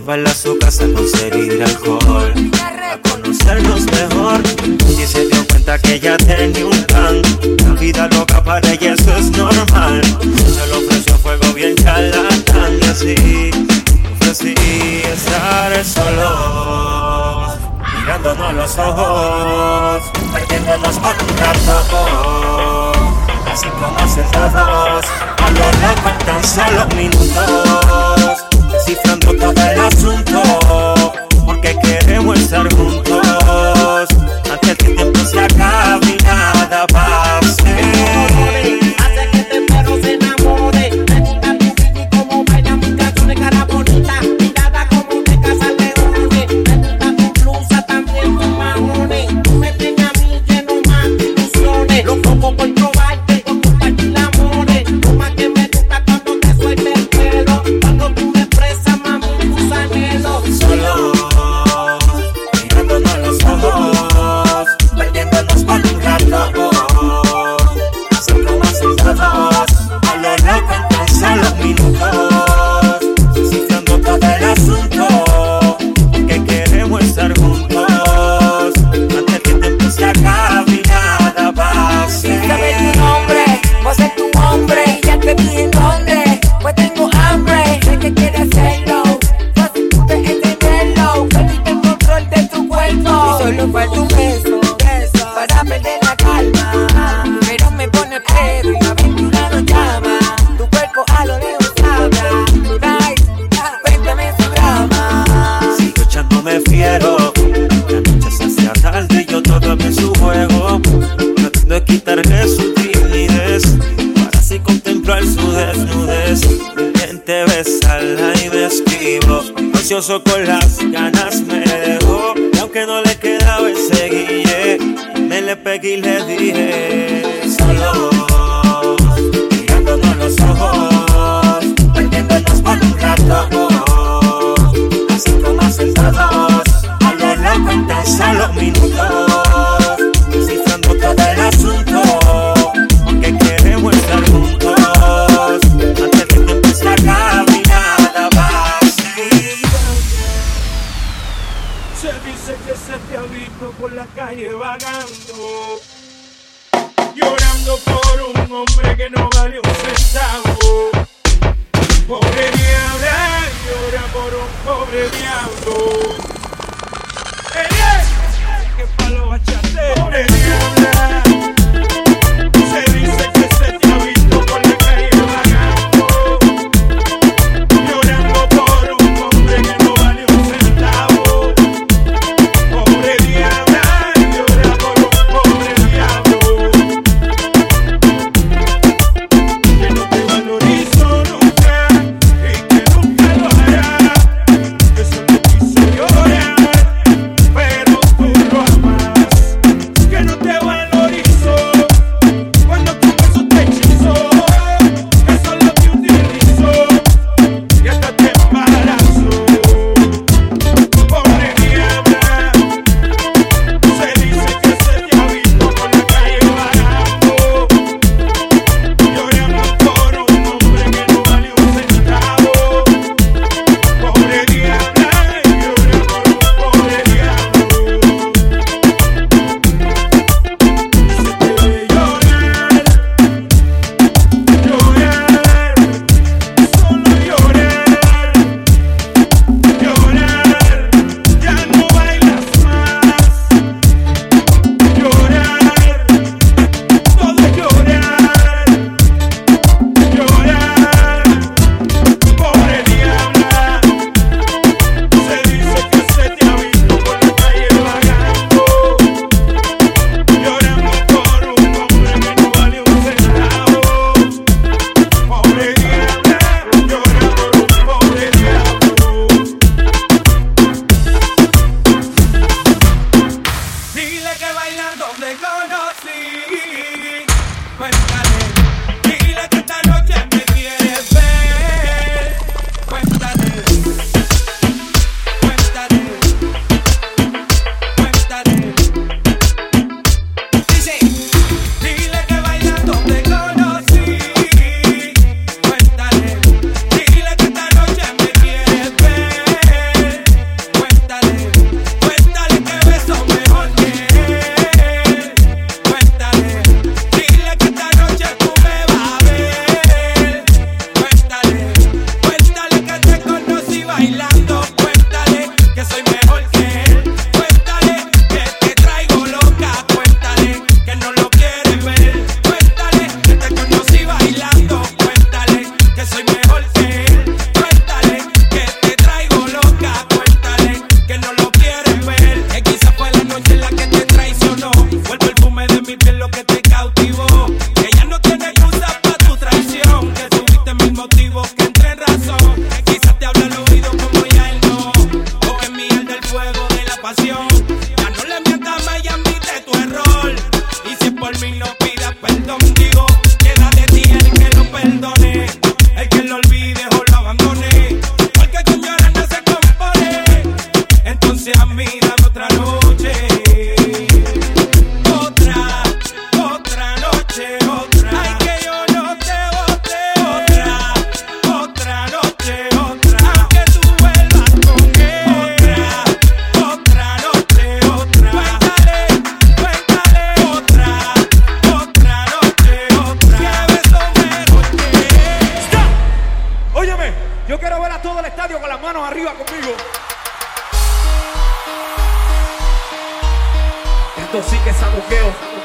llevarla a su casa conseguirá Se esa caminada va Eh. me le pegué y le dije, solo mirándonos los ojos, perdiéndonos por un rato, así como sentados, a lo loco en tan solo minutos. todo el estadio con las manos arriba conmigo. Esto sí que es sabuqueo.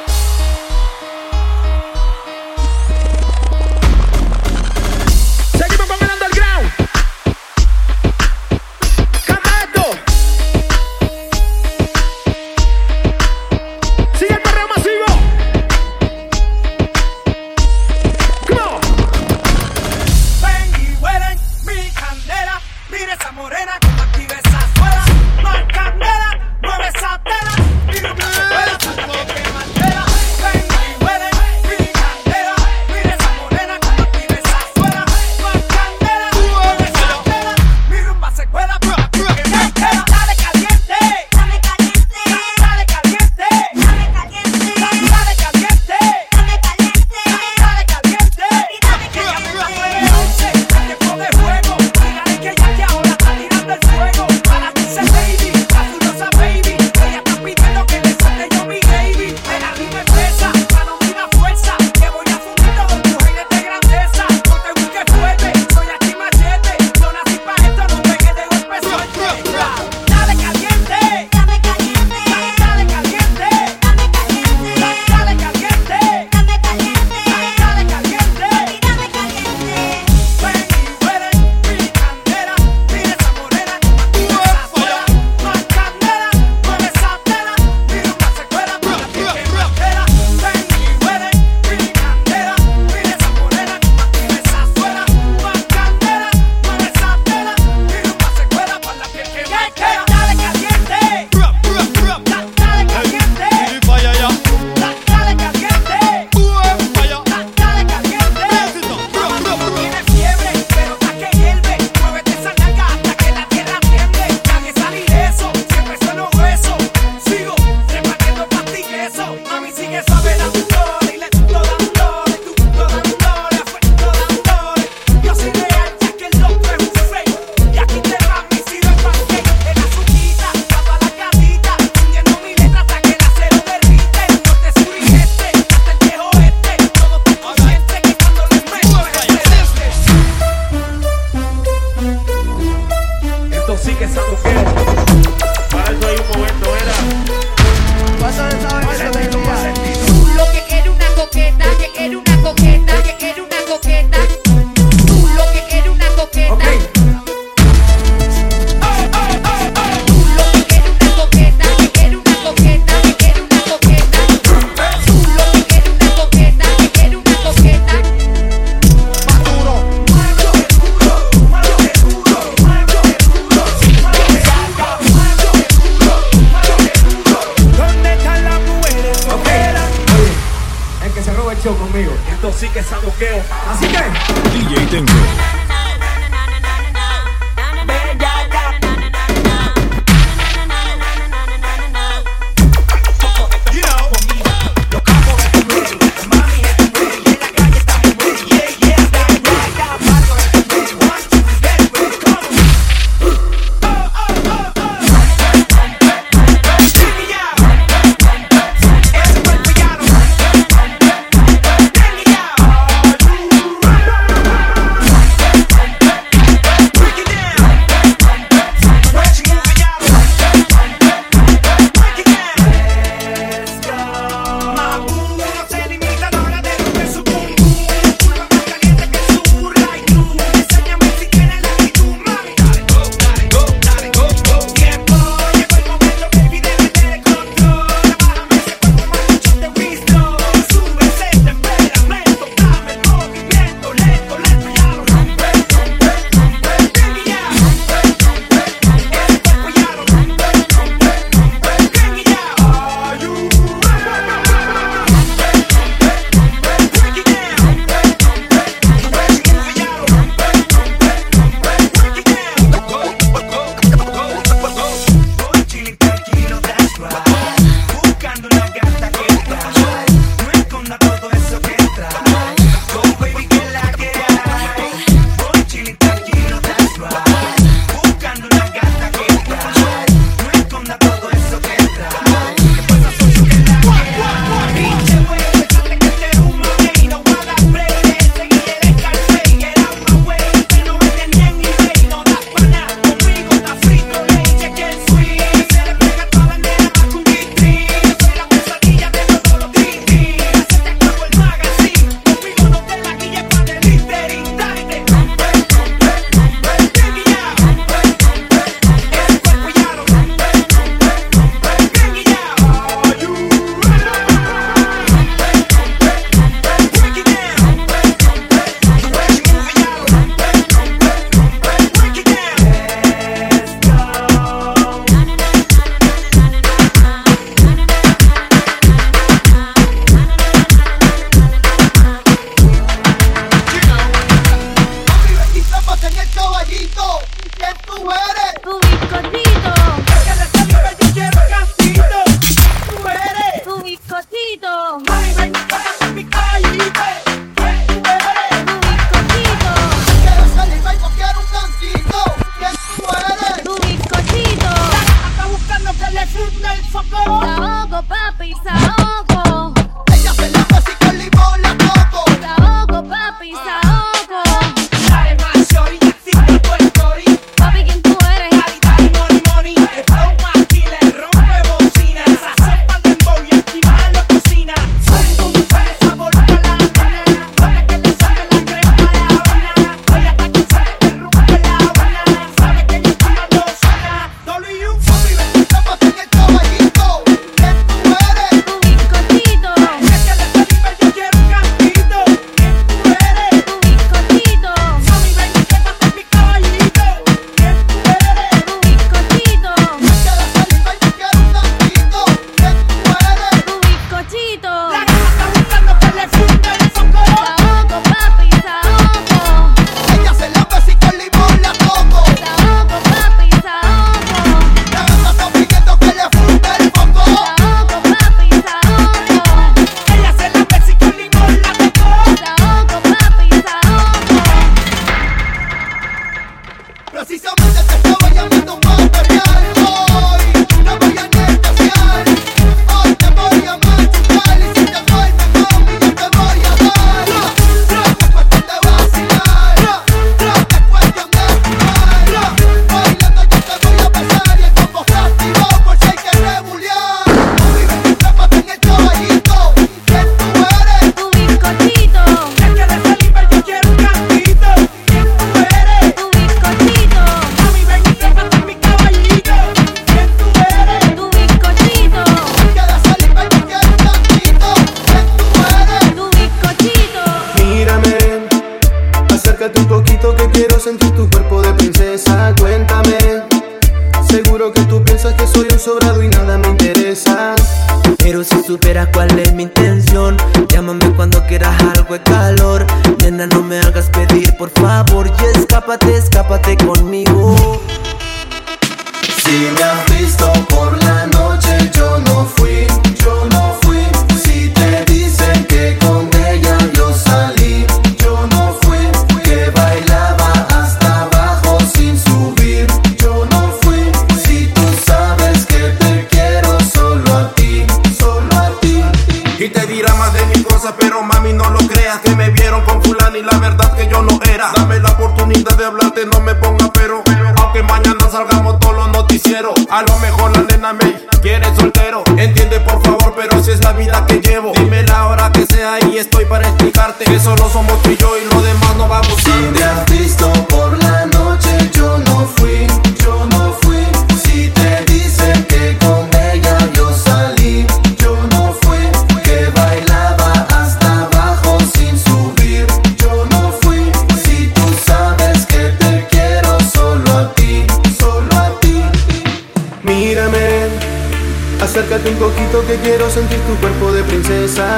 Soltero. Entiende por favor, pero si es la vida que llevo. Dime la hora que sea y estoy para explicarte Que solo somos tú y yo y lo demás no va a Si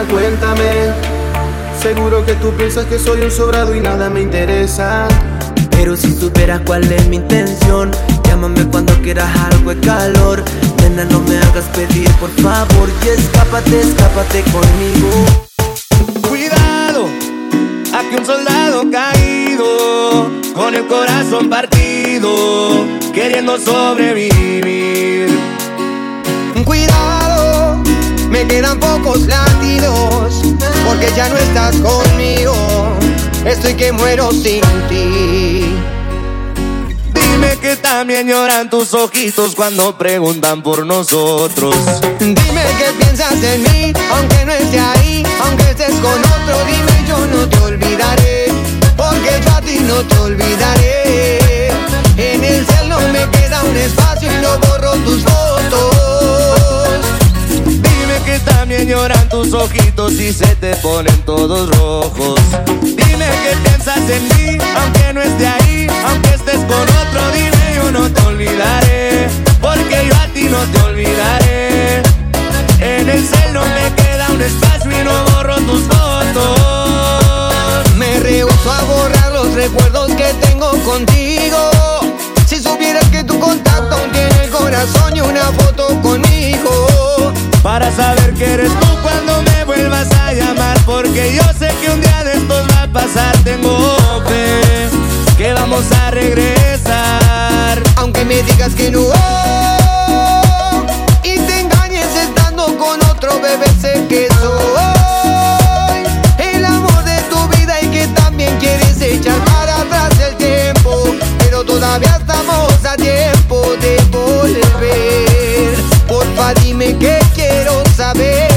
Cuéntame, seguro que tú piensas que soy un sobrado y nada me interesa. Pero si supieras cuál es mi intención, llámame cuando quieras algo de calor. Nena, no me hagas pedir, por favor, y escápate, escápate conmigo. Cuidado, aquí un soldado caído, con el corazón partido, queriendo sobrevivir. Me quedan pocos latidos, porque ya no estás conmigo. Estoy que muero sin ti. Dime que también lloran tus ojitos cuando preguntan por nosotros. Dime que piensas en mí, aunque no esté ahí, aunque estés con otro, dime yo no te olvidaré, porque yo a ti no te olvidaré. En el cel no me queda un espacio y no borro ojitos y se te ponen todos rojos. Dime que piensas en mí, aunque no esté ahí, aunque estés con otro, dime yo no te olvidaré, porque yo a ti no te olvidaré. En el cel no me queda un espacio y no borro tus fotos. Me rehuso a borrar los recuerdos que tengo contigo. Si supieras que tu contacto tiene el corazón y una foto conmigo. Para saber que eres tú cuando vuelvas a llamar Porque yo sé que un día de estos va a pasar Tengo fe que vamos a regresar Aunque me digas que no y te engañes estando con otro bebé, sé que soy el amor de tu vida y que también quieres echar para atrás el tiempo. Pero todavía estamos a tiempo de volver. Porfa, dime que quiero saber.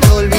te olvidaré.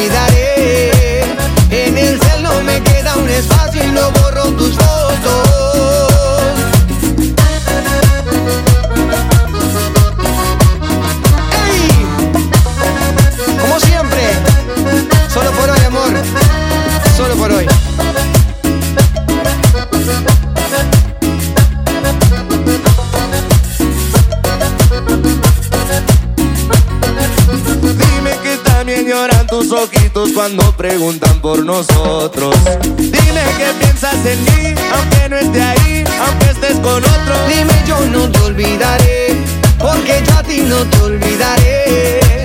Cuando preguntan por nosotros. Dime que piensas en mí, aunque no esté ahí, aunque estés con otro. Dime yo no te olvidaré, porque yo a ti no te olvidaré.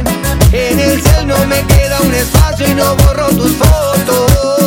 En el cel no me queda un espacio y no borro tus fotos.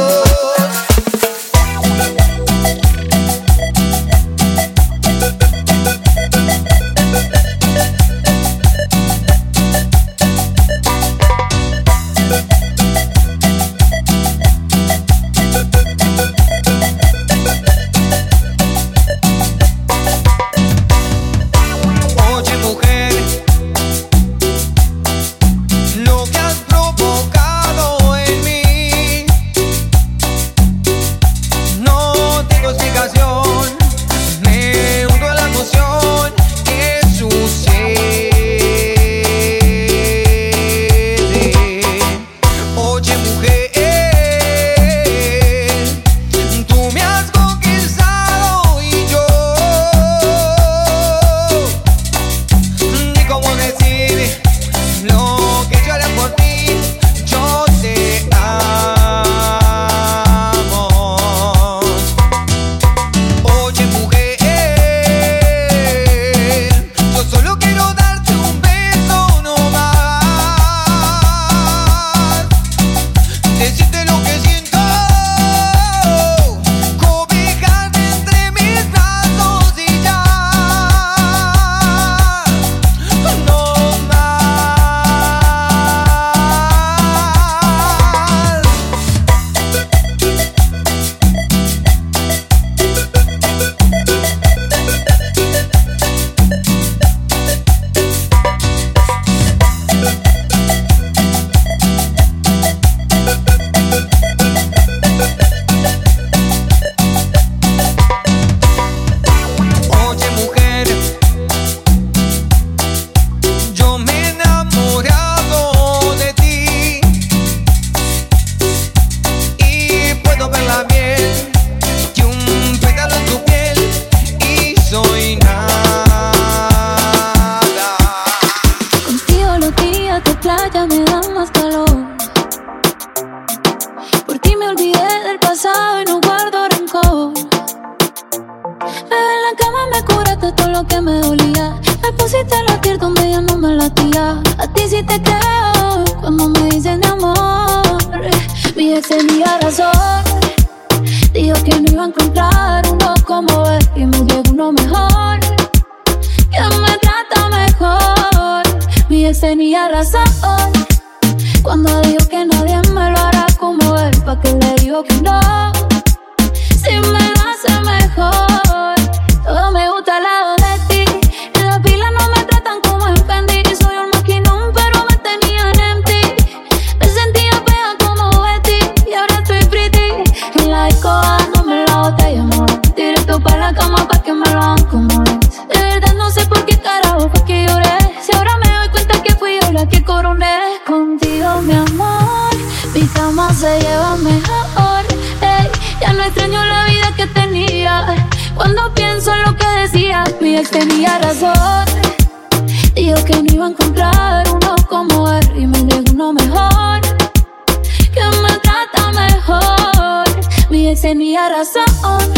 tenía razón.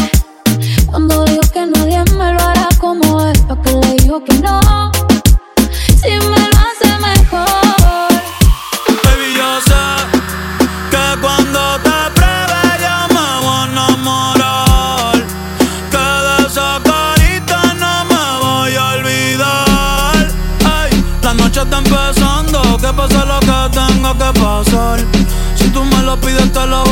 Cuando dijo que nadie me lo hará como él ¿Para le dijo que no? Si me lo hace mejor. Baby, yo sé que cuando te pruebe yo me voy a enamorar. Que de esa carita no me voy a olvidar. Ay, la noche está empezando Que pasa lo que tenga que pasar. Si tú me lo pides te lo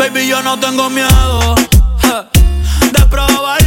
Baby, yo no tengo miedo. Eh, de probar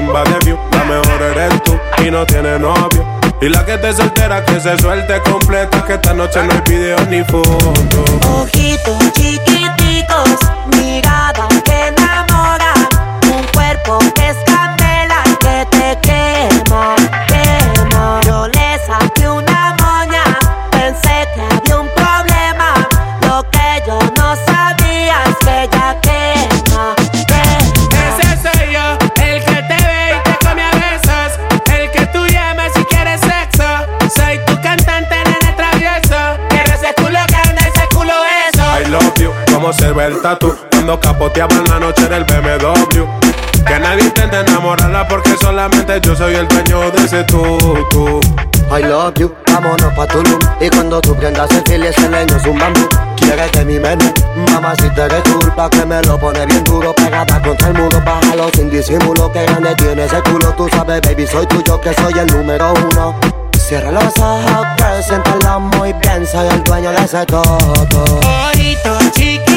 La mejor eres tú y no tiene novio. Y la que te soltera que se suelte completa. Que esta noche no hay video ni foto. Ojito chiquito Guapiaba en la noche del BMW. Que nadie intente enamorarla porque solamente yo soy el dueño de ese tú, tú. I love you, vámonos pa' Tulum Y cuando tú prendas el fil ese leño es un bambú Quieres de mi menú, mamacita que culpa Que me lo pone bien duro, pegada contra el muro Bájalo sin disimulo, que grande tiene ese culo Tú sabes baby, soy tuyo, que soy el número uno Cierra los ojos, preséntalo muy bien Soy el dueño de ese todo Ojito chiqui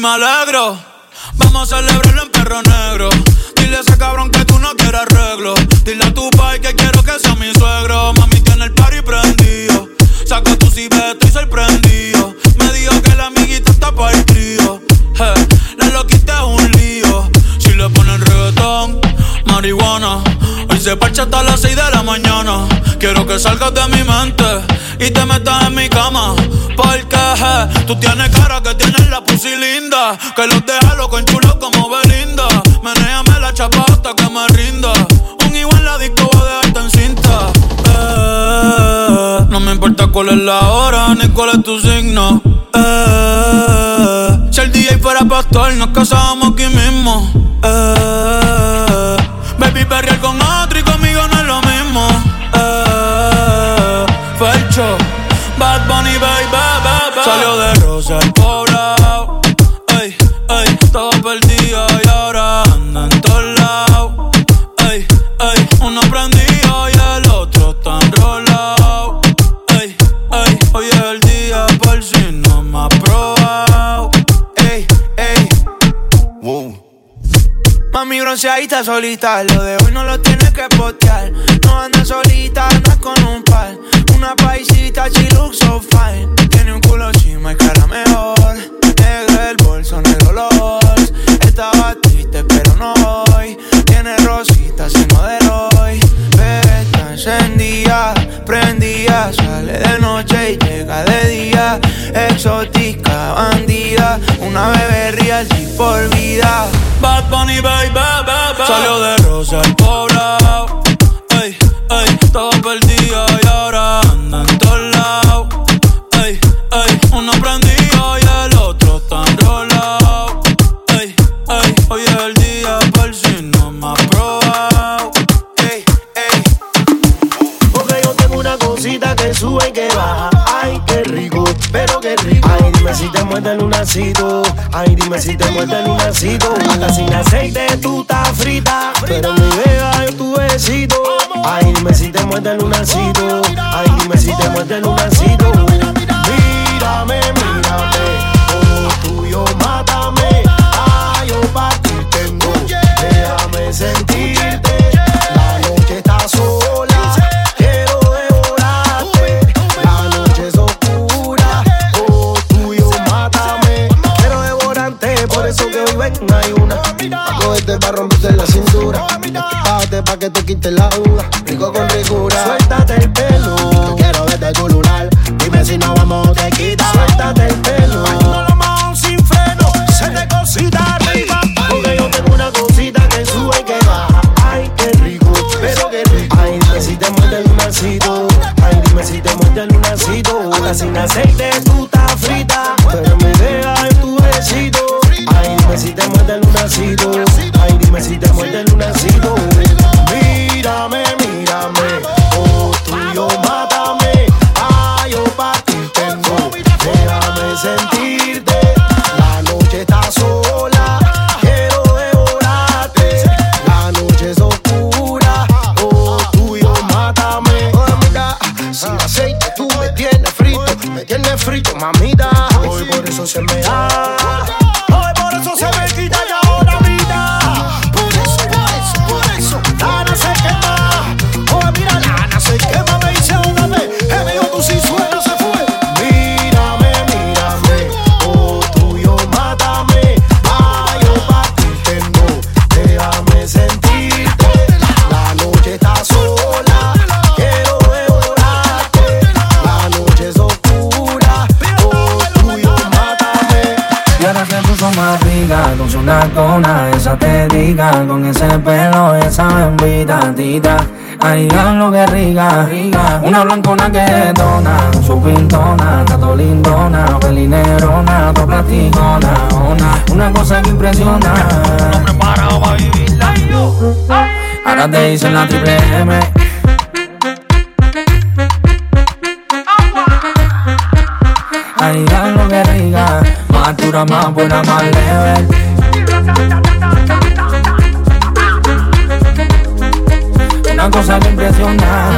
me alegro. Vamos a celebrarlo en perro negro. Dile a ese cabrón que tú no quieres arreglo. Dile a tu pai que quiero que sea mi suegro. Mami tiene el party prendido. Saca tu cibeta estoy sorprendido. Me dijo que la amiguita está para el trío. Hey, la loquita un lío. Si le ponen reggaetón, marihuana se parcha hasta las 6 de la mañana. Quiero que salgas de mi mente y te metas en mi cama. Porque je, tú tienes cara que tienes la pussy linda. Que los deja loco chulos como Belinda. Menéame la chapa hasta que me rinda. Un igual la disco va a dejarte en cinta. Eh, no me importa cuál es la hora ni cuál es tu signo. Eh, si el DJ fuera pastor, nos casábamos aquí mismo. Eh, bronceadita solita. Lo de hoy no lo tienes que postear. No anda solita, anda con un par. Una paisita, she looks so fine. Tiene un culo chima y cara mejor. Negro el bolso, negro los. Estaba triste, pero no hoy. Tiene rositas y modelo hoy. Bebé está encendida, prendida. Sale de noche y llega de día. Exótica, bandida. Una bebé real y por vida. Bad Bunny, baby, baby. Salió de Rosa al poblado. Ey, ey, todo perdido y ahora anda en todos lados. Ey, ey, uno prendido muerde el lunacito. Ay, dime si te muerde el lunacito. Hasta sin aceite tú estás frita. Pero mi beba yo tu besito. Ay, dime si te muerde el lunacito. Ay, dime si te muerde el lunacito. Mírame, mírame. Todo tuyo, mátame. Ay, yo pa' ti tengo. Déjame sentirte. Pa' que te quite la duda. Rico con ricura. Suéltate rica con su nacona, esa te diga, con ese pelo, esa bembita tita. Ay, lo que rica, rica, una blancona que dona, su pintona, tato lindona, pelinerona, to platicona, una, una cosa que impresiona. preparado para vivirla Ahora te dicen la triple M. Ay, lo que rica, más dura, más buena, más leve. Una cosa que impresiona.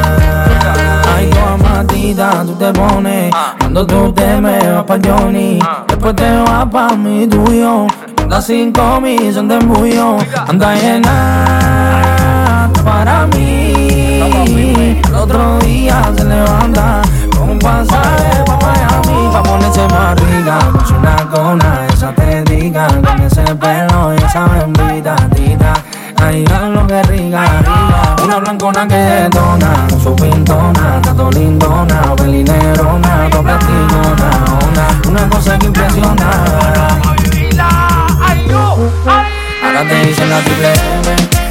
Ay, yo amatita, tú te pones. Cuando tú te me vas pa' Johnny, después te vas pa' mi tuyo. Anda cinco mil, son de embullo. Anda llena para mí. El otro día se levanta con un pasaje pa' Miami. Pa' ponerse más rica, con su nacona, esa diga. Con ese pelo y esa bembita tita. Ay, lo que rica, rica. Una blancona que detona, su pintona, tato lindona, pelinerona, to platicona, una, una cosa que impresiona. Ahora te dicen la triple M.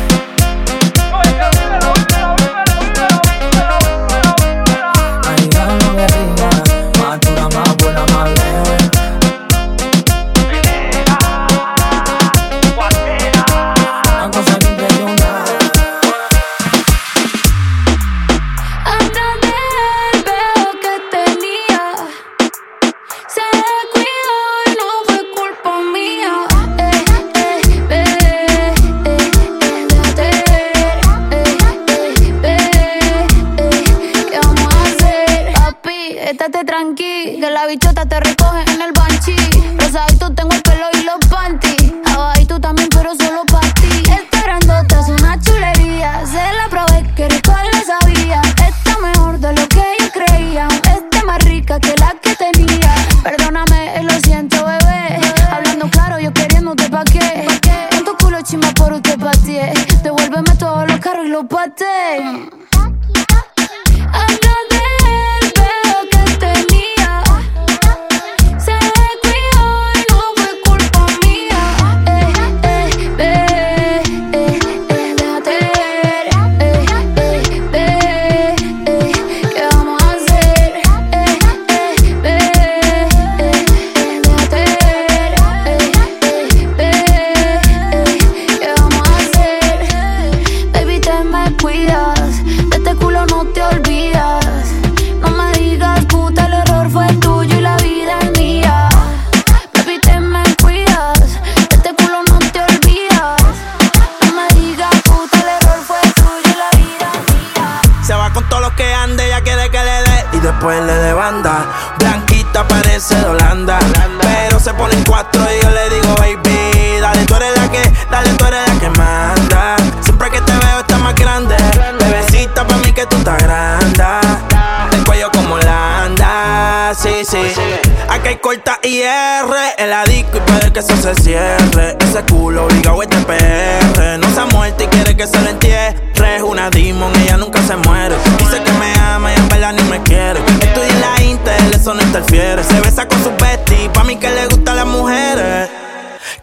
en la disco y pedir que eso se cierre. Ese culo obligado este PR. No se ha muerto y quiere que se lo entierre. es Una demon, ella nunca se muere. Dice que me ama y en verdad ni me quiere. Estoy en la Intel, eso no interfiere. Se besa con su bestie, pa' mí que le gustan las mujeres.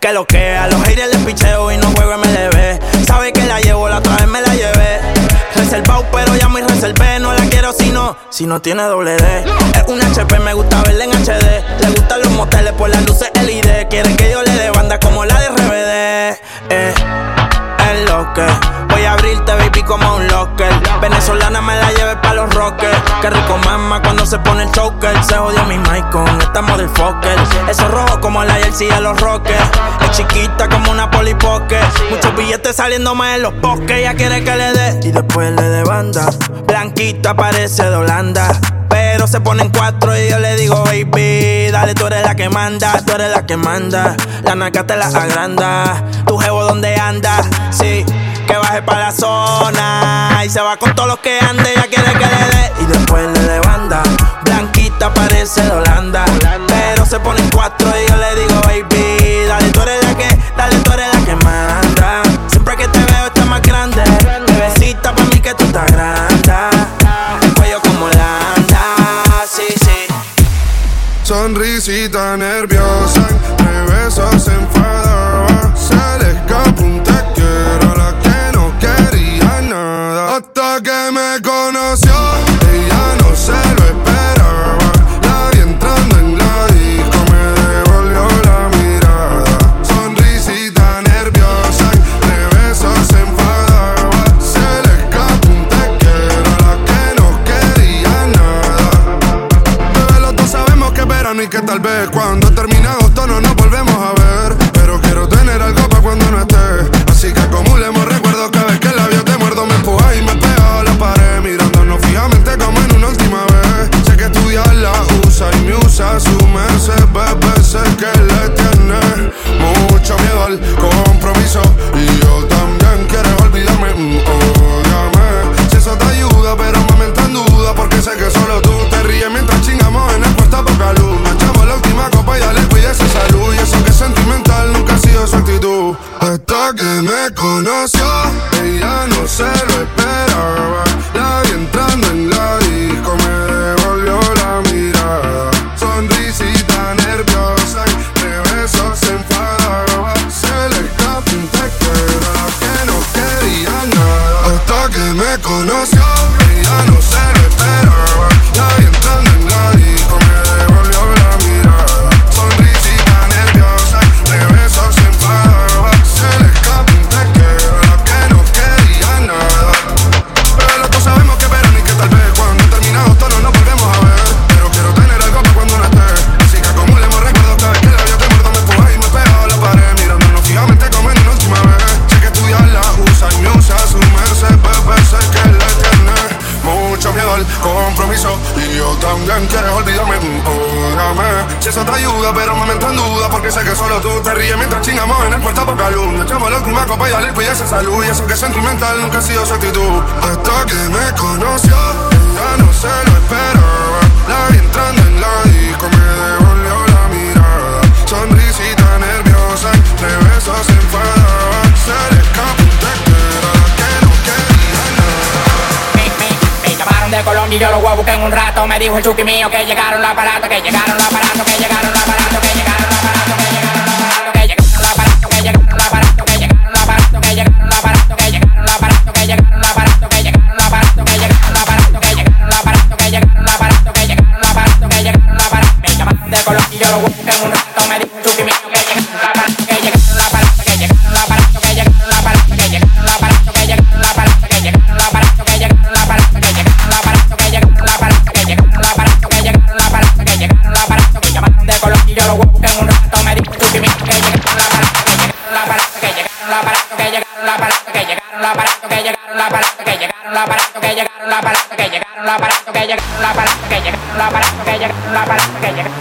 Que lo que a lo si no tiene doble D. Es un HP, me gusta verla en HD. Le gustan los moteles por las luces LED. quieren que yo le dé banda como la de RBD. Eh. Voy a abrirte, baby, como un locker. Venezolana me la lleve pa' los rockers. Qué rico mamá cuando se pone el choker. Se jodió mi mic con esta motherfucker. Eso rojo como la jersey de los rockers. Es chiquita como una polipoque. Muchos billetes saliendo más en los bosques. Ella quiere que le dé y después le dé banda. Blanquita parece de Holanda. Pero se ponen cuatro y yo le digo, baby, dale, tú eres la que manda, tú eres la que manda. La naca te la agranda, tu jevo donde anda, sí que baje para la zona. Y se va con todos los que ande, ya quiere que le dé. Y después le de banda, blanquita parece de Holanda. Holanda. Pero se pone en cuatro y yo le digo, conoció y yo lo voy a en un rato. Me dijo el chuki mío que llegaron los aparatos, que llegaron los aparatos, que llegaron los aparatos, que llegaron.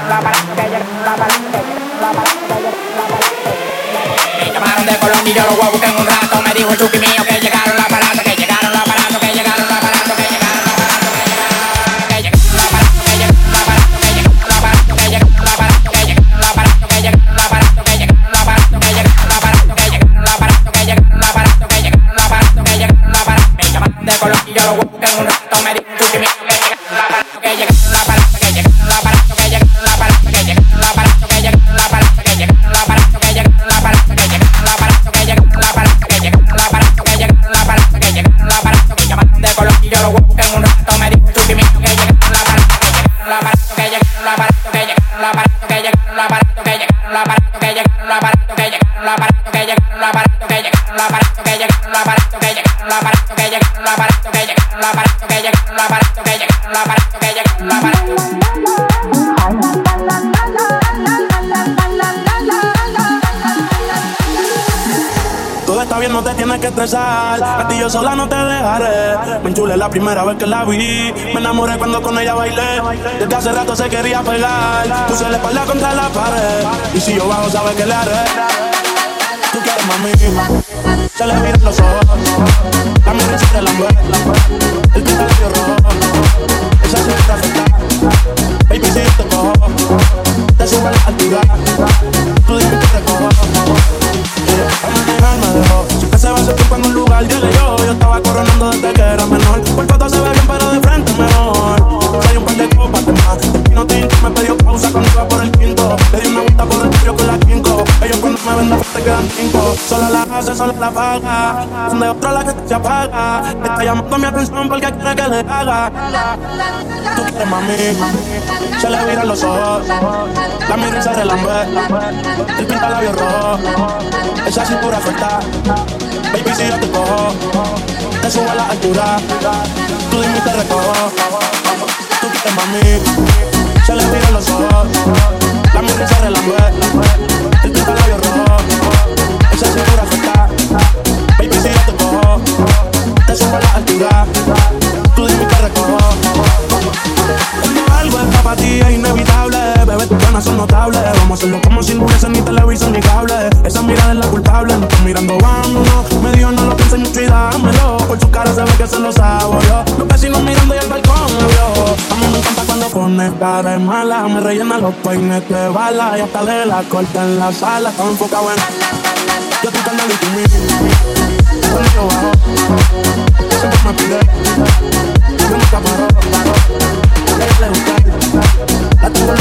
la palabra. Primera vez que la vi. Me enamoré cuando con ella bailé. Desde hace rato se quería pegar. Puse la espalda contra la pared. Y si yo bajo, sabes que le haré. Tú quieres mami. Se le miran los ojos. La mira se relambé. El cabello rojo. Esa sí está. Baby, si yo te cojo. Te subo a la altura. Tú dime que te cojo. A manejar me dejó Siempre se va a sentir cuando un lugar llegue yo. Yo estaba coronando desde que era menor. Por foto se ve bien pero de frente mejor Soy un par de copas de más. Pino tinto me pidió pausa cuando iba por el quinto. Le di una vuelta por el barrio con la quinco. Ellos cuando me ven te quedan cinco. Solo la hace, solo la paga. Donde otra la que se apaga. Está llamando mi atención porque quiere que le haga. Tú quieres mami Se le viran los ojos. La mira y se relambé El pinta labios rojos. Esa cintura suelta. Baby, si yo te cojo, te subo a la altura. Tú dime y te recojo. Tú quieres mami, se le miran los ojos. La y se relambé. El pinta labios rojos. Esa cintura suelta. Baby, si yo te cojo, te subo a la altura. Tú dime y te recojo. Algo está para ti es inevitable. Bebé, tus ganas son notables. Vamos a hacerlo como si no hubiese ni televisor ni cable. Esa mirada es la culpable. No estás mirando, vámonos. Me dijo no lo pienses mucho y dámelo Por su cara se ve que se lo sabo yo Los vecinos mirando y el balcón vio. A mí me encanta cuando pone cara de mala. Me rellena los peines de bala. Y hasta de la corta en la sala. Estaba enfocado en Yo estoy tan y Cuando yo bajo Siempre me pide. Yo nunca paro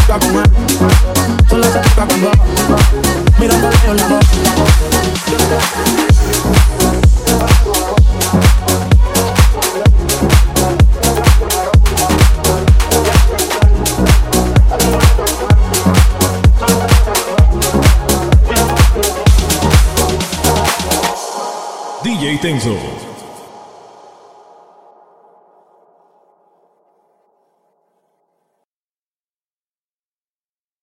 toca con él, solo se toca con vos. Mira la voz.